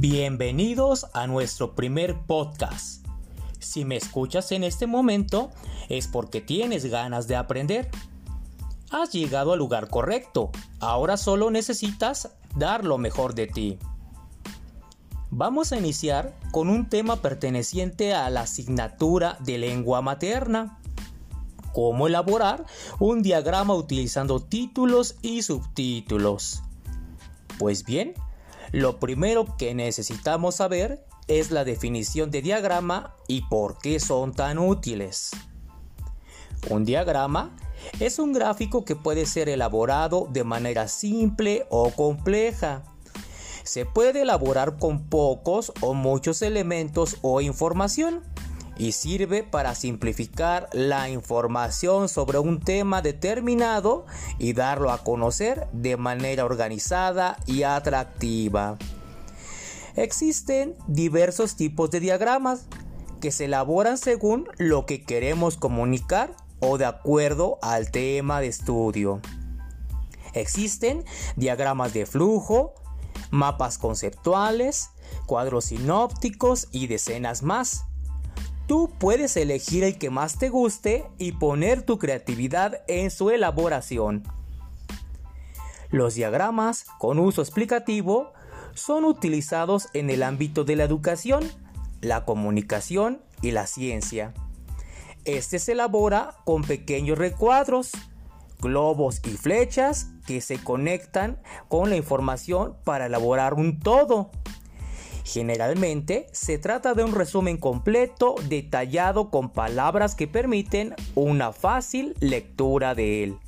Bienvenidos a nuestro primer podcast. Si me escuchas en este momento es porque tienes ganas de aprender. Has llegado al lugar correcto. Ahora solo necesitas dar lo mejor de ti. Vamos a iniciar con un tema perteneciente a la asignatura de lengua materna. Cómo elaborar un diagrama utilizando títulos y subtítulos. Pues bien, lo primero que necesitamos saber es la definición de diagrama y por qué son tan útiles. Un diagrama es un gráfico que puede ser elaborado de manera simple o compleja. Se puede elaborar con pocos o muchos elementos o información y sirve para simplificar la información sobre un tema determinado y darlo a conocer de manera organizada y atractiva. Existen diversos tipos de diagramas que se elaboran según lo que queremos comunicar o de acuerdo al tema de estudio. Existen diagramas de flujo, mapas conceptuales, cuadros sinópticos y decenas más Tú puedes elegir el que más te guste y poner tu creatividad en su elaboración. Los diagramas con uso explicativo son utilizados en el ámbito de la educación, la comunicación y la ciencia. Este se elabora con pequeños recuadros, globos y flechas que se conectan con la información para elaborar un todo. Generalmente se trata de un resumen completo, detallado con palabras que permiten una fácil lectura de él.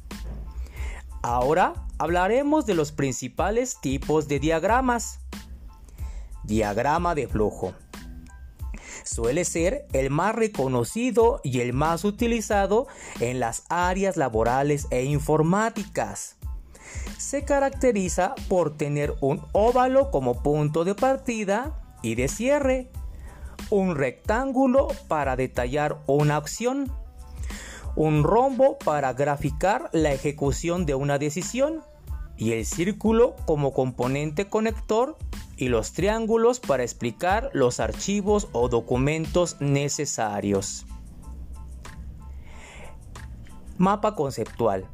Ahora hablaremos de los principales tipos de diagramas. Diagrama de flujo. Suele ser el más reconocido y el más utilizado en las áreas laborales e informáticas se caracteriza por tener un óvalo como punto de partida y de cierre, un rectángulo para detallar una acción, un rombo para graficar la ejecución de una decisión y el círculo como componente conector y los triángulos para explicar los archivos o documentos necesarios. Mapa conceptual.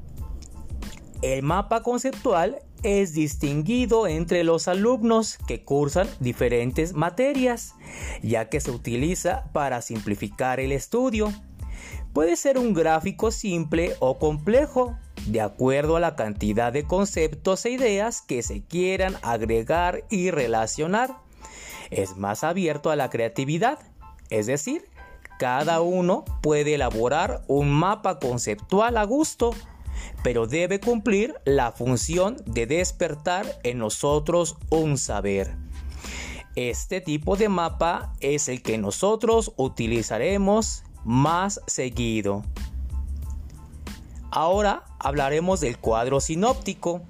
El mapa conceptual es distinguido entre los alumnos que cursan diferentes materias, ya que se utiliza para simplificar el estudio. Puede ser un gráfico simple o complejo, de acuerdo a la cantidad de conceptos e ideas que se quieran agregar y relacionar. Es más abierto a la creatividad, es decir, cada uno puede elaborar un mapa conceptual a gusto pero debe cumplir la función de despertar en nosotros un saber. Este tipo de mapa es el que nosotros utilizaremos más seguido. Ahora hablaremos del cuadro sinóptico.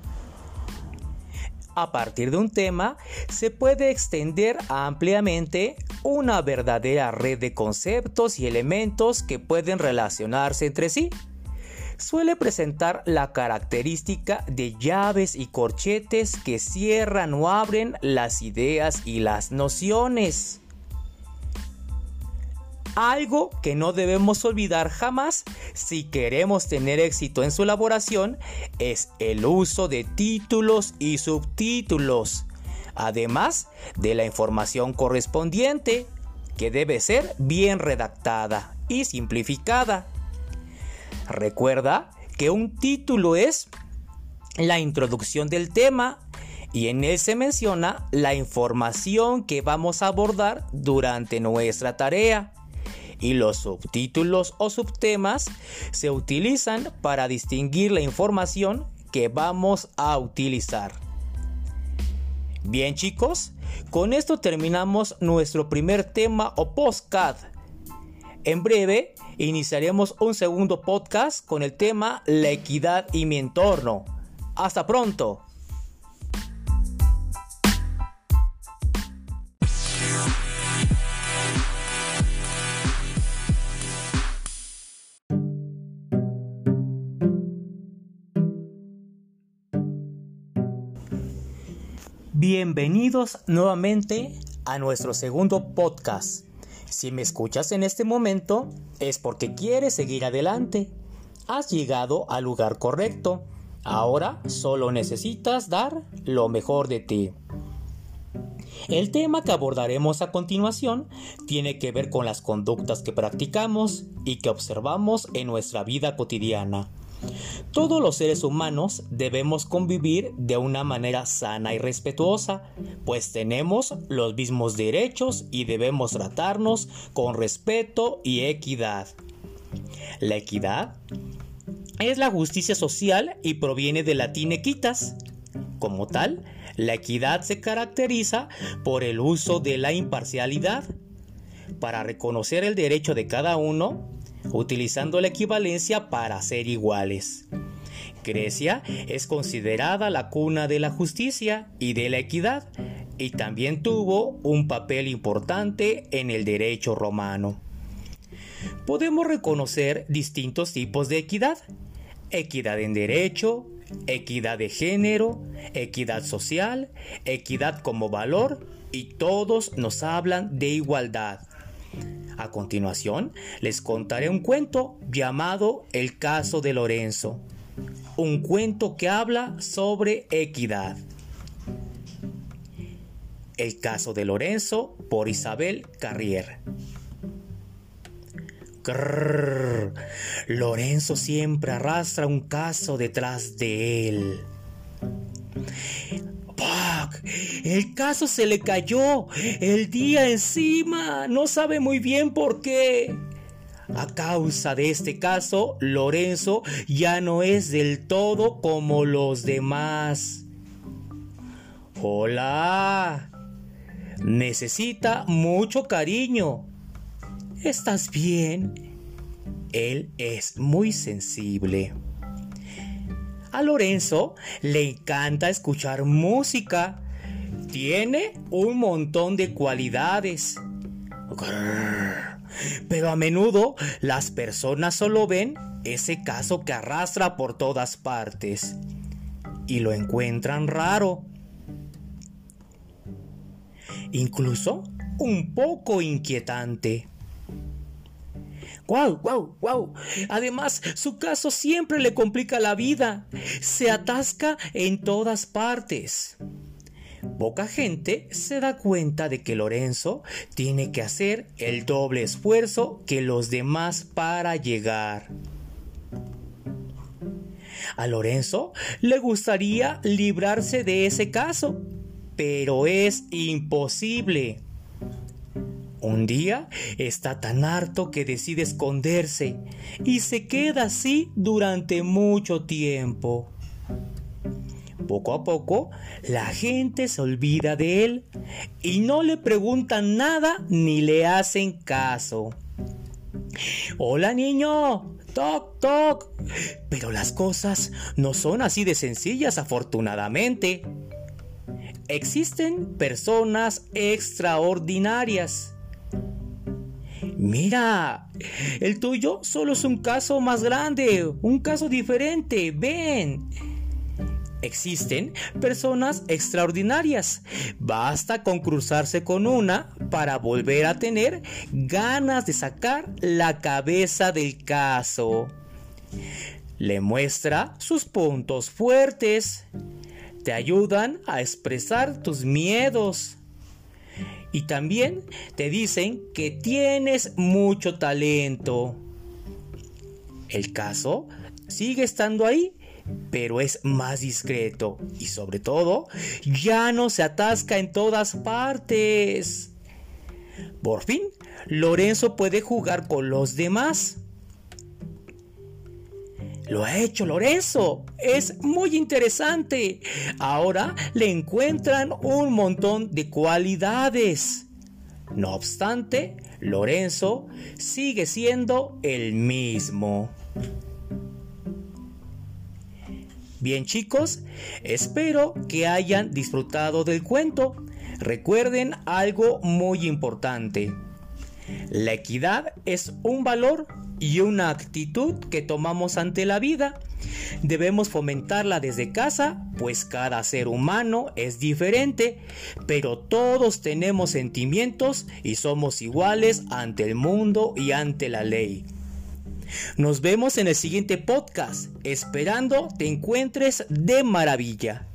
A partir de un tema se puede extender ampliamente una verdadera red de conceptos y elementos que pueden relacionarse entre sí suele presentar la característica de llaves y corchetes que cierran o abren las ideas y las nociones. Algo que no debemos olvidar jamás si queremos tener éxito en su elaboración es el uso de títulos y subtítulos, además de la información correspondiente, que debe ser bien redactada y simplificada. Recuerda que un título es la introducción del tema y en él se menciona la información que vamos a abordar durante nuestra tarea. Y los subtítulos o subtemas se utilizan para distinguir la información que vamos a utilizar. Bien chicos, con esto terminamos nuestro primer tema o postcard. En breve iniciaremos un segundo podcast con el tema La equidad y mi entorno. Hasta pronto. Bienvenidos nuevamente a nuestro segundo podcast. Si me escuchas en este momento es porque quieres seguir adelante. Has llegado al lugar correcto. Ahora solo necesitas dar lo mejor de ti. El tema que abordaremos a continuación tiene que ver con las conductas que practicamos y que observamos en nuestra vida cotidiana. Todos los seres humanos debemos convivir de una manera sana y respetuosa, pues tenemos los mismos derechos y debemos tratarnos con respeto y equidad. La equidad es la justicia social y proviene del latín equitas. Como tal, la equidad se caracteriza por el uso de la imparcialidad para reconocer el derecho de cada uno utilizando la equivalencia para ser iguales. Grecia es considerada la cuna de la justicia y de la equidad y también tuvo un papel importante en el derecho romano. Podemos reconocer distintos tipos de equidad. Equidad en derecho, equidad de género, equidad social, equidad como valor y todos nos hablan de igualdad. A continuación, les contaré un cuento llamado El caso de Lorenzo, un cuento que habla sobre equidad. El caso de Lorenzo por Isabel Carrier. Lorenzo siempre arrastra un caso detrás de él. El caso se le cayó el día encima. No sabe muy bien por qué. A causa de este caso, Lorenzo ya no es del todo como los demás. Hola. Necesita mucho cariño. ¿Estás bien? Él es muy sensible. A Lorenzo le encanta escuchar música. Tiene un montón de cualidades. Pero a menudo las personas solo ven ese caso que arrastra por todas partes y lo encuentran raro. Incluso un poco inquietante. ¡Wow, wow, wow! Además, su caso siempre le complica la vida. Se atasca en todas partes. Poca gente se da cuenta de que Lorenzo tiene que hacer el doble esfuerzo que los demás para llegar. A Lorenzo le gustaría librarse de ese caso, pero es imposible. Un día está tan harto que decide esconderse y se queda así durante mucho tiempo. Poco a poco, la gente se olvida de él y no le preguntan nada ni le hacen caso. Hola niño, toc, toc. Pero las cosas no son así de sencillas afortunadamente. Existen personas extraordinarias Mira, el tuyo solo es un caso más grande, un caso diferente, ven. Existen personas extraordinarias. Basta con cruzarse con una para volver a tener ganas de sacar la cabeza del caso. Le muestra sus puntos fuertes. Te ayudan a expresar tus miedos y también te dicen que tienes mucho talento. El caso sigue estando ahí, pero es más discreto y sobre todo ya no se atasca en todas partes. Por fin, Lorenzo puede jugar con los demás. Lo ha hecho Lorenzo. Es muy interesante. Ahora le encuentran un montón de cualidades. No obstante, Lorenzo sigue siendo el mismo. Bien chicos, espero que hayan disfrutado del cuento. Recuerden algo muy importante. La equidad es un valor y una actitud que tomamos ante la vida. Debemos fomentarla desde casa, pues cada ser humano es diferente, pero todos tenemos sentimientos y somos iguales ante el mundo y ante la ley. Nos vemos en el siguiente podcast, esperando te encuentres de maravilla.